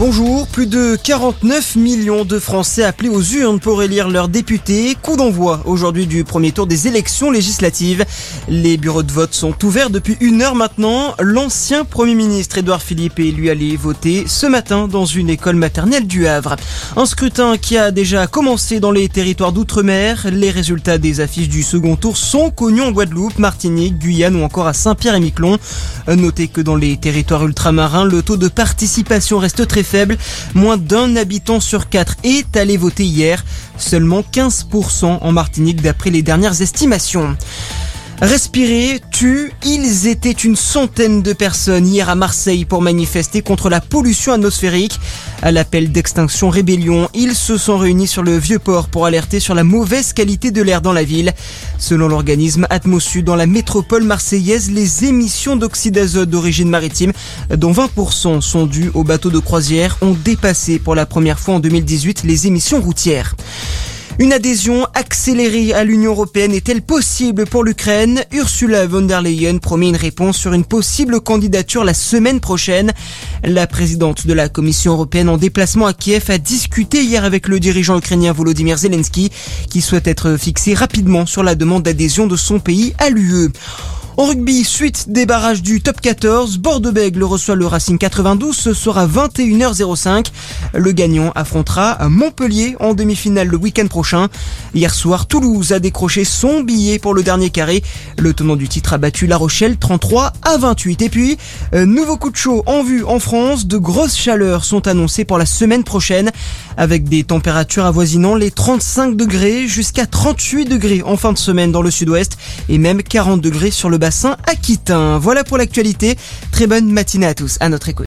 Bonjour, plus de 49 millions de Français appelés aux urnes pour élire leurs députés. Coup d'envoi aujourd'hui du premier tour des élections législatives. Les bureaux de vote sont ouverts depuis une heure maintenant. L'ancien Premier ministre Édouard Philippe est lui allé voter ce matin dans une école maternelle du Havre. Un scrutin qui a déjà commencé dans les territoires d'outre-mer. Les résultats des affiches du second tour sont connus en Guadeloupe, Martinique, Guyane ou encore à Saint-Pierre-et-Miquelon. Notez que dans les territoires ultramarins, le taux de participation reste très faible. Moins d'un habitant sur quatre est allé voter hier. Seulement 15% en Martinique d'après les dernières estimations. Respirer tue. Ils étaient une centaine de personnes hier à Marseille pour manifester contre la pollution atmosphérique. À l'appel d'extinction rébellion, ils se sont réunis sur le vieux port pour alerter sur la mauvaise qualité de l'air dans la ville. Selon l'organisme Atmosud, dans la métropole marseillaise, les émissions d'oxyde d'azote d'origine maritime, dont 20% sont dues aux bateaux de croisière, ont dépassé pour la première fois en 2018 les émissions routières. Une adhésion accélérée à l'Union européenne est-elle possible pour l'Ukraine? Ursula von der Leyen promet une réponse sur une possible candidature la semaine prochaine. La présidente de la Commission européenne en déplacement à Kiev a discuté hier avec le dirigeant ukrainien Volodymyr Zelensky qui souhaite être fixé rapidement sur la demande d'adhésion de son pays à l'UE. En rugby, suite des barrages du top 14, Bordeaux-Bègles reçoit le Racing 92, ce sera 21h05. Le gagnant affrontera Montpellier en demi-finale le week-end prochain. Hier soir, Toulouse a décroché son billet pour le dernier carré. Le tenant du titre a battu La Rochelle 33 à 28. Et puis, euh, nouveau coup de chaud en vue en France, de grosses chaleurs sont annoncées pour la semaine prochaine avec des températures avoisinant les 35 degrés jusqu'à 38 degrés en fin de semaine dans le sud-ouest et même 40 degrés sur le aquitain. Voilà pour l'actualité. Très bonne matinée à tous. À notre écoute.